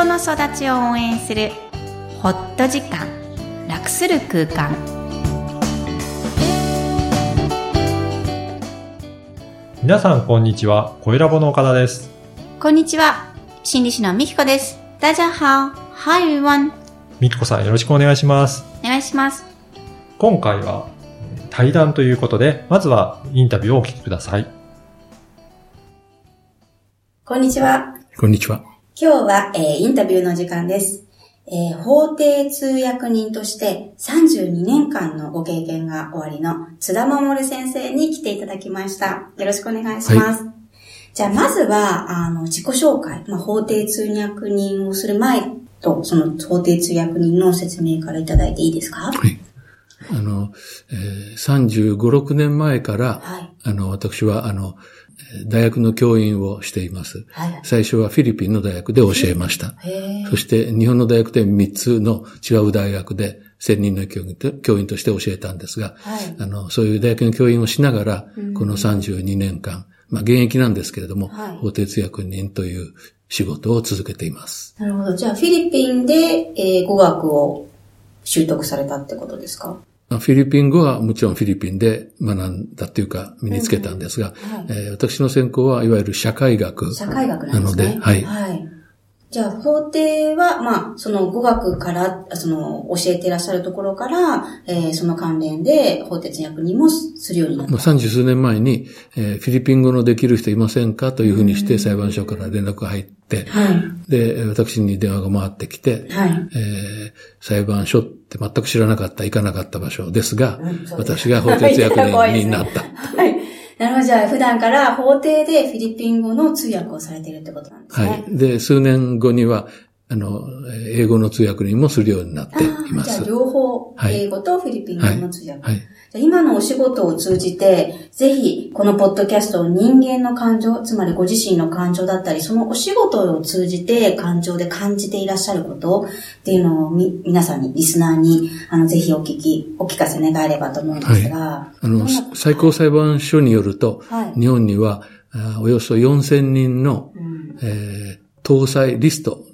人の育ちを応援するホット時間楽する空間皆さんこんにちは、声ラボの岡田です。こんにちは心理師のみきこです大家好 Hi everyone みきこさんよろしくお願いします。お願いします今回はえー対談ということで、まずはインタビューをお聞きください。こんにちは。こんにちは。今日は、えーインタビューの時間です。えー法廷通訳人として32年間のご経験がおありの津田守先生に来ていただきました。よろしくお願いします。じゃあ、まずは、あの、自己紹介、まあ、法廷通訳人をする前と、その法廷通訳人の説明からいただいていいですか？はい。あの、えー、35、6年前から、はい。あの、私は、あの、えー大学の教員をしています。はい。最初はフィリピンの大学で教えました。そして、日本の大学で3つの違う大学で、専任の教員と教員として教えたんですが、はい。あの、そういう大学の教員をしながらうん、この32年間、まあ、現役なんですけれども、はい法定通訳人という仕事を続けています。なるほど。じゃあ、フィリピンで、えー語学を習得されたってことですか？まあフィリピン語はもちろんフィリピンで学んだっていうか身につけたんですが、はい。えー私の専攻はいわゆる社会学。社会学なんですね。なのではいはい。じゃあ、法廷は、まあ、その語学から、その、教えていらっしゃるところから、えーその関連で法廷通訳にもするようになった。まあ、30数年前に、えーフィリピン語のできる人いませんかというふうにして裁判所から連絡が入って、はい。で、私に電話が回ってきて、はい。えー裁判所って全く知らなかった、行かなかった場所ですが、うんす私が法廷通訳になった。はい。なるほど。じゃあ、普段から法廷でフィリピン語の通訳をされているってことなんですねは。い。で、数年後には、あの、えー英語の通訳人もするようになっていますじゃあ、。両方、はい英語とフィリピン語の通訳。はい。じゃあ今のお仕事を通じて、ぜひ、このポッドキャストを人間の感情、つまりご自身の感情だったり、そのお仕事を通じて感情で感じていらっしゃることっていうのをみ、皆さんに、リスナーに、あの、ぜひお聞き、お聞かせ願えればと思うんですが。あのどんな、最高裁判所によると、はい。日本には、あおよそ4000人の、うんえー搭載リスト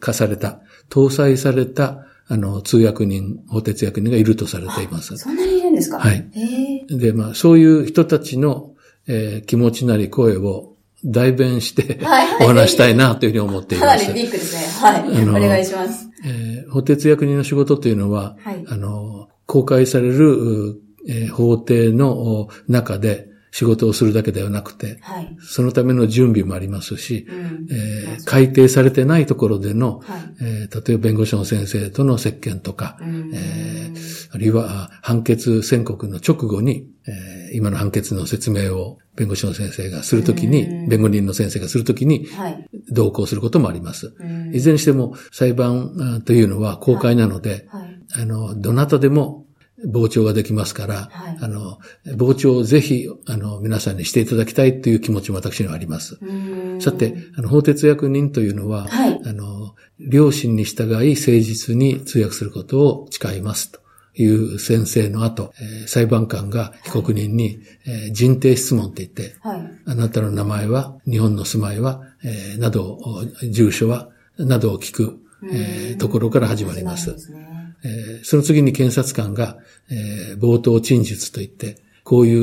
化された、搭載された、あの、通訳人、法定通訳人がいるとされています。そんなにいるんですか？はい。で、まあ、そういう人たちの、えー気持ちなり声を代弁して お話したいなというふうに思っていかなります。ビッグですね。はい。お願いします。えー法定通訳人の仕事というのは、はいあの、公開される、うえー法廷のお中で仕事をするだけではなくて、はい。そのための準備もありますし、うんえー改定されてないところでの、はい。えー例えば弁護士の先生との接見とか、うんえーあるいはあ判決宣告の直後に、えー今の判決の説明を弁護士の先生がするときに、うん弁護人の先生がするときにはい。同行することもあります。うんいずれにしても裁判あというのは公開なので、はい。あの、どなたでも傍聴ができますから、はいあの、傍聴をぜひ、あの、皆さんにしていただきたいという気持ちも私にはあります。うんさて、あの、法定通訳人というのは、はいあの、良心に従い誠実に通訳することを誓いますという宣誓の後、えー裁判官が被告人に、えー人定質問って言って、はい。あなたの名前は、日本の住まいは、えーなどを、住所は、などを聞く、えーところから始まります。すねえーその次に検察官が、えー冒頭陳述といって、こうい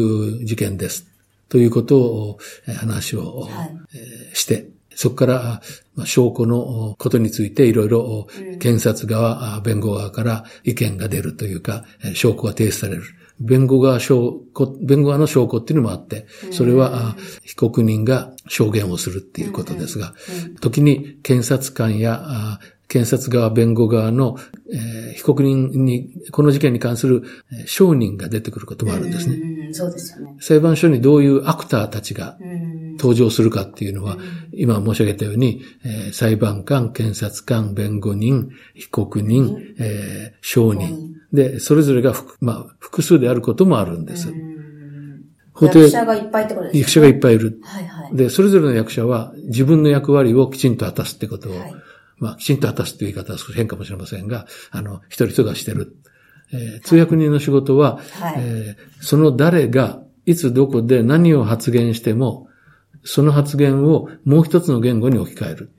う事件です。ということを、えー話を、はい。えーして、そこから、あまあ証拠のことについていろいろ、検察側、あ弁護側から意見が出るというか、えー証拠が提出される。弁護側証拠、弁護側の証拠っていうのもあって、それは、あ被告人が証言をするっていうことですが、時に検察官や、あ検察側、弁護側の、えー被告人に、この事件に関するえー証人が出てくることもあるんですね。うん、そうですよね。裁判所にどういうアクターたちがうん。登場するかっていうのは、今申し上げたように、えー裁判官、検察官、弁護人、被告人、えー証人。で、それぞれが複、まあ、複数であることもあるんです。役者がいっぱいってことですね。役者がいっぱいいる。はいはい。で、それぞれの役者は自分の役割をきちんと果たすってことを、はいまあ、きちんと果たすという言い方は少し変かもしれませんが、あの、一人一人がしてる。えー通訳人の仕事は、はいえーその誰が、いつどこで何を発言しても、その発言をもう一つの言語に置き換える。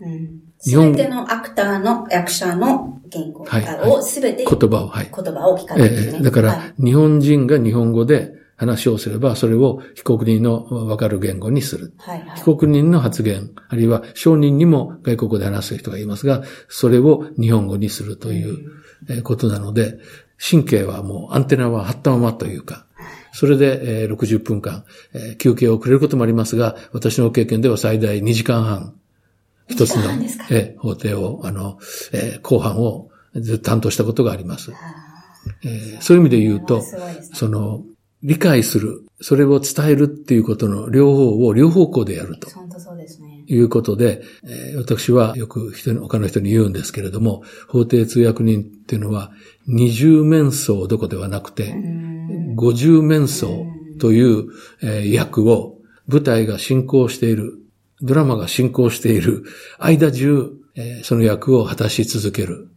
す日本べてのアクターの役者の言語はいをすべて言葉を、はい。言葉を置き換えるね。ええだから、はい日本人が日本語で話をすれば、それを被告人のわかる言語にする。はいはい。被告人の発言、あるいは証人にも外国語で話す人がいますが、それを日本語にするというえーことなので、神経はもうアンテナは張ったままというか、それでえー60分間、えー休憩をくれることもありますが、私の経験では最大2時間半、一つ2時の法廷を、あの、えー後半をずっと担当したことがあります。えーそういう意味で言うと、その、理解する、それを伝えるっていうことの両方を両方向でやると本当そうですね。いうことで、えー私はよく人に他の人に言うんですけれども、法廷通訳人っていうのは二重面相どこではなくて、五重面相という、えー役を舞台が進行している、ドラマが進行している間中、えーその役を果たし続ける。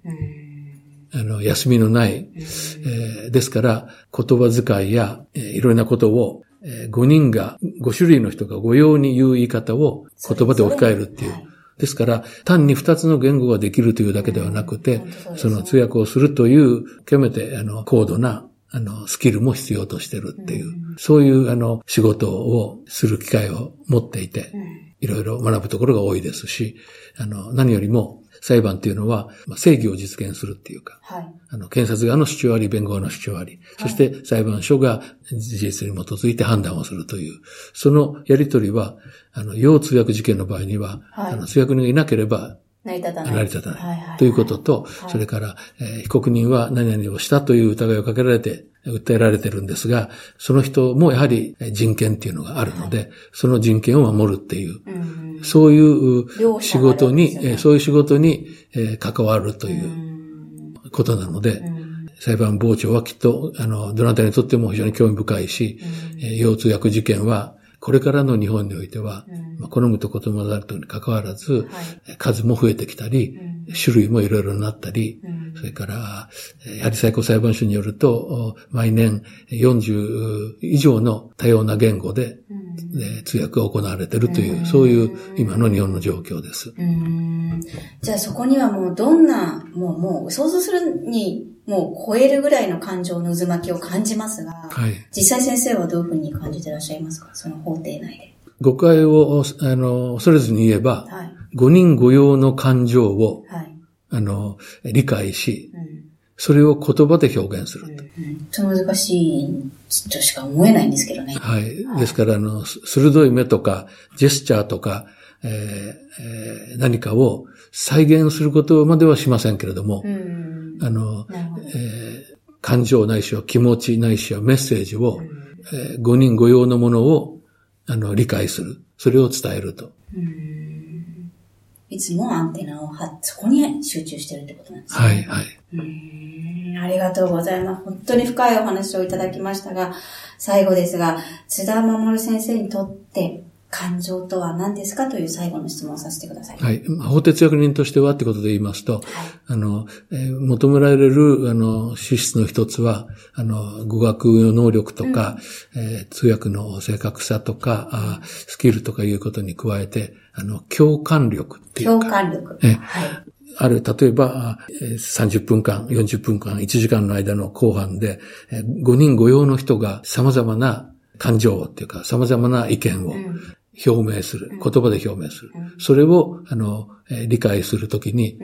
あの、休みのない、えー。ですから、言葉遣いや、えーいろんなことを、え5人が、5種類の人が御用に言う言い方を言葉で置き換えるっていう。はいですから、単に2つの言語ができるというだけではなくてその通訳をするという、極めて、あの、高度な、あの、スキルも必要としてるっていう、そういう、あの、仕事をする機会を持っていて、いろいろ学ぶところが多いですし、あの、何よりも、裁判っていうのは、まあ正義を実現するっていうか、はい。あの、検察側の主張あり、弁護側の主張あり、そして裁判所が事実に基づいて判断をするという、そのやりとりは、あの、要通訳事件の場合には、はいあの、通訳人がいなければ成り立たない。成り立たない。ということと、はいそれから、えー被告人は何々をしたという疑いをかけられて、訴えられてるんですが、その人もやはりえー人権っていうのがあるので、その人権を守るっていう、うん。そういう両仕事に、ねえーそういう仕事に、えー関わるということなので、裁判傍聴はきっと、あの、どなたにとっても非常に興味深いし、えー腰痛薬事件は、これからの日本においては、まあ、好むとこともなるとに関わらず、数も増えてきたり、種類もいろいろなったり、それから、えーやはり最高裁判所によると、お毎年40以上の多様な言語で、えー通訳が行われているという、そういう今の日本の状況です。うんじゃあそこにはもうどんな、もうもう想像するにもう超えるぐらいの感情の渦巻きを感じますが、はい。実際先生はどういうふうに感じてらっしゃいますか？その法廷内で。誤解を、あの、恐れずに言えば、はい。五人御用の感情を、はい。あの、理解し、うんそれを言葉で表現する。うんちょっと難しいとしか思えないんですけどね。はい。ですから、あの、す鋭い目とか、ジェスチャーとか、えーえー何かを再現することまではしませんけれども、うん。あの。えー感情ないしは気持ちないしはメッセージを、えー五人御用のものを、あの、理解する。それを伝えると。いつもアンテナを張って、そこに集中してるってことなんですね。はい、はい。うんありがとうございます。本当に深いお話をいただきましたが、最後ですが、津田守先生にとって感情とは何ですかという最後の質問をさせてください。はい。法哲役人としてはってことで言いますと、あの、えー求められる、あの、資質の一つは、あの、語学の能力とか、えー通訳の正確さとか、あースキルとかいうことに加えて、あの、共感力っていう共か、感力。えはい。ある、例えば、あえー30分間、40分間、1時間の間の後半で、えー5人御用の人が様々な感情っていうか、様々な意見を表明する。言葉で表明する。それを、あの、えー理解するときに、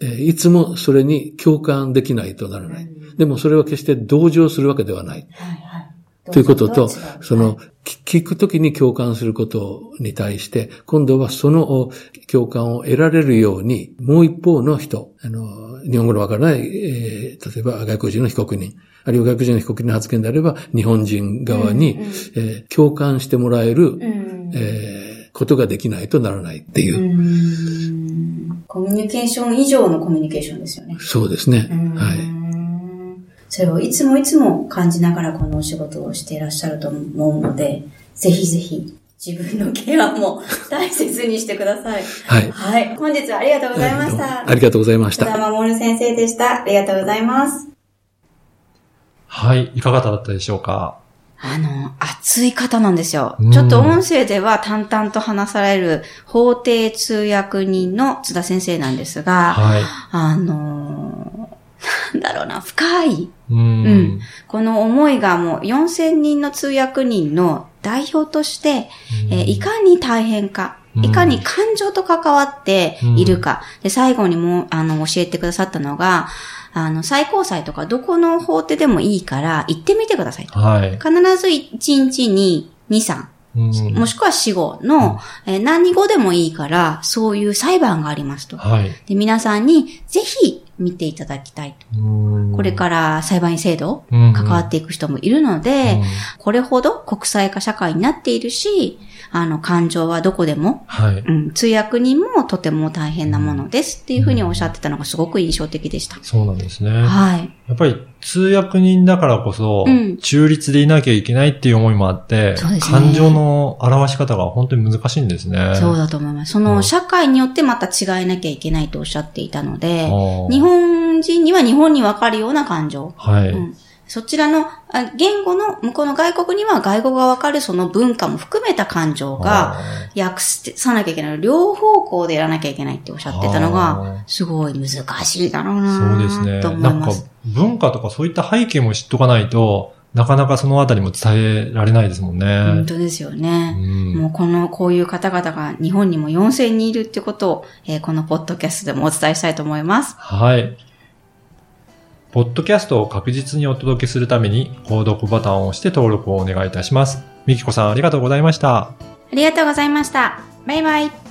えーいつもそれに共感できないとならない。でもそれは決して同情するわけではない。ということとその、き聞くときに共感することに対して、今度はそのお共感を得られるように、もう一方の人、あの、日本語のわからない、えー例えば外国人の被告人、あるいは外国人の被告人の発言であれば、日本人側に、えー共感してもらえる、うんえーことができないとならないっていう。うんコミュニケーション以上のコミュニケーションですよね。そうですね。はい。それをいつもいつも感じながらこのお仕事をしていらっしゃると思うので、ぜひぜひ自分のケアも 大切にしてください。はい。はい。本日はありがとうございました。ありがとうございました。田守先生でした。ありがとうございます。はい。いかがだったでしょうか？あの、熱い方なんですようん。ちょっと音声では淡々と話される法廷通訳人の津田先生なんですが、はい。あのーなんだろうな、深い。うん。うんこの思いがもう4000人の通訳人の代表として、えーいかに大変か、うんいかに感情と関わっているか。で、最後にも、あの、教えてくださったのが、あの、最高裁とかどこの法廷でもいいから行ってみてくださいと。はい。必ず1日に2、3、うんもしくは4、5の、えー何語でもいいから、そういう裁判がありますと。はい。で、皆さんにぜひ見ていただきたいと。うんこれから裁判員制度うん関わっていく人もいるので、うんこれほど国際化社会になっているし、あの、感情はどこでも、はい。うん、通訳人もとても大変なものですっていうふうにおっしゃってたのがすごく印象的でした。そうなんですね。はい。やっぱり通訳人だからこそうん、中立でいなきゃいけないっていう思いもあって、そうですね感情の表し方が本当に難しいんですね。そうだと思います。そうんの社会によってまた違えなきゃいけないとおっしゃっていたので、日本人には日本にわかるような感情。はい。うんそちらのあ言語の、向こうの外国には外国がわかるその文化も含めた感情があ訳さなきゃいけない。両方向でやらなきゃいけないっておっしゃってたのあがー、すごい難しいだろうなそうですね。と思ないんかます。文化とかそういった背景も知っとかないと、なかなかそのあたりも伝えられないですもんね。本当ですよね。うんもうこの、こういう方々が日本にも4000人いるってことを、えーこのポッドキャストでもお伝えしたいと思います。はい。ポッドキャストを確実にお届けするために、購読ボタンを押して登録をお願いいたします。みきこさんありがとうございました。ありがとうございました。バイバイ。